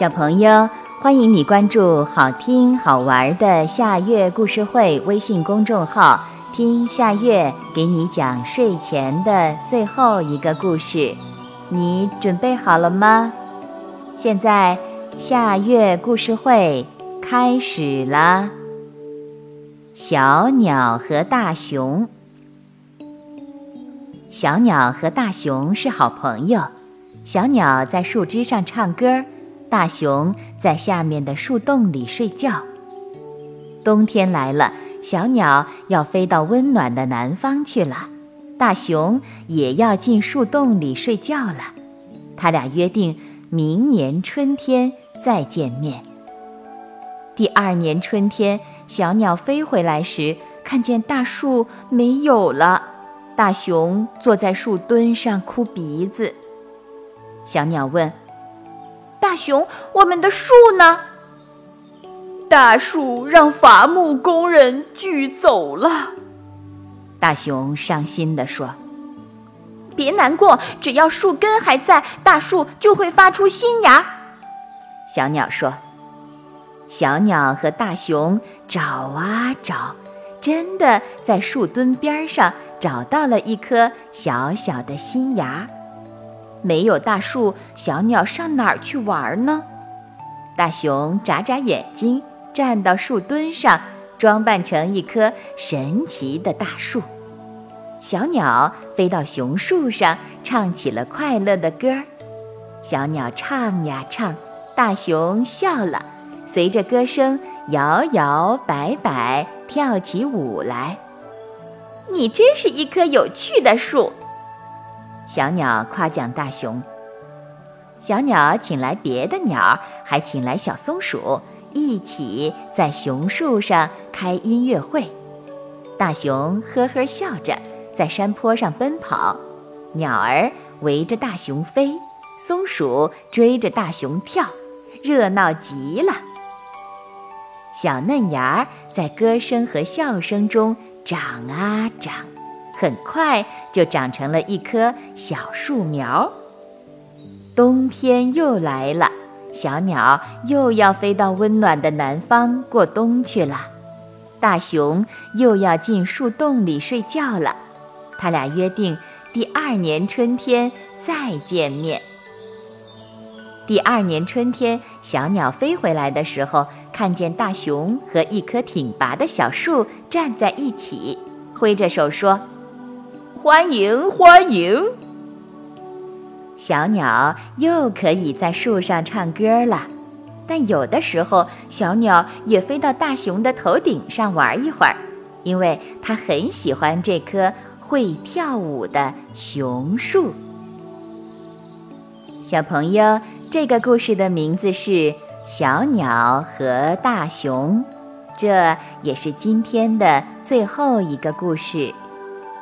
小朋友，欢迎你关注好听好玩的夏月故事会微信公众号，听夏月给你讲睡前的最后一个故事。你准备好了吗？现在夏月故事会开始了。小鸟和大熊，小鸟和大熊是好朋友。小鸟在树枝上唱歌。大熊在下面的树洞里睡觉。冬天来了，小鸟要飞到温暖的南方去了，大熊也要进树洞里睡觉了。他俩约定明年春天再见面。第二年春天，小鸟飞回来时，看见大树没有了，大熊坐在树墩上哭鼻子。小鸟问。大熊，我们的树呢？大树让伐木工人锯走了。大熊伤心地说：“别难过，只要树根还在，大树就会发出新芽。”小鸟说：“小鸟和大熊找啊找，真的在树墩边上找到了一颗小小的新芽。”没有大树，小鸟上哪儿去玩呢？大熊眨眨眼睛，站到树墩上，装扮成一棵神奇的大树。小鸟飞到熊树上，唱起了快乐的歌儿。小鸟唱呀唱，大熊笑了，随着歌声摇摇摆摆，跳起舞来。你真是一棵有趣的树。小鸟夸奖大熊。小鸟请来别的鸟，还请来小松鼠，一起在熊树上开音乐会。大熊呵呵笑着，在山坡上奔跑，鸟儿围着大熊飞，松鼠追着大熊跳，热闹极了。小嫩芽在歌声和笑声中长啊长。很快就长成了一棵小树苗。冬天又来了，小鸟又要飞到温暖的南方过冬去了。大熊又要进树洞里睡觉了。他俩约定第二年春天再见面。第二年春天，小鸟飞回来的时候，看见大熊和一棵挺拔的小树站在一起，挥着手说。欢迎欢迎！小鸟又可以在树上唱歌了，但有的时候，小鸟也飞到大熊的头顶上玩一会儿，因为它很喜欢这棵会跳舞的熊树。小朋友，这个故事的名字是《小鸟和大熊》，这也是今天的最后一个故事。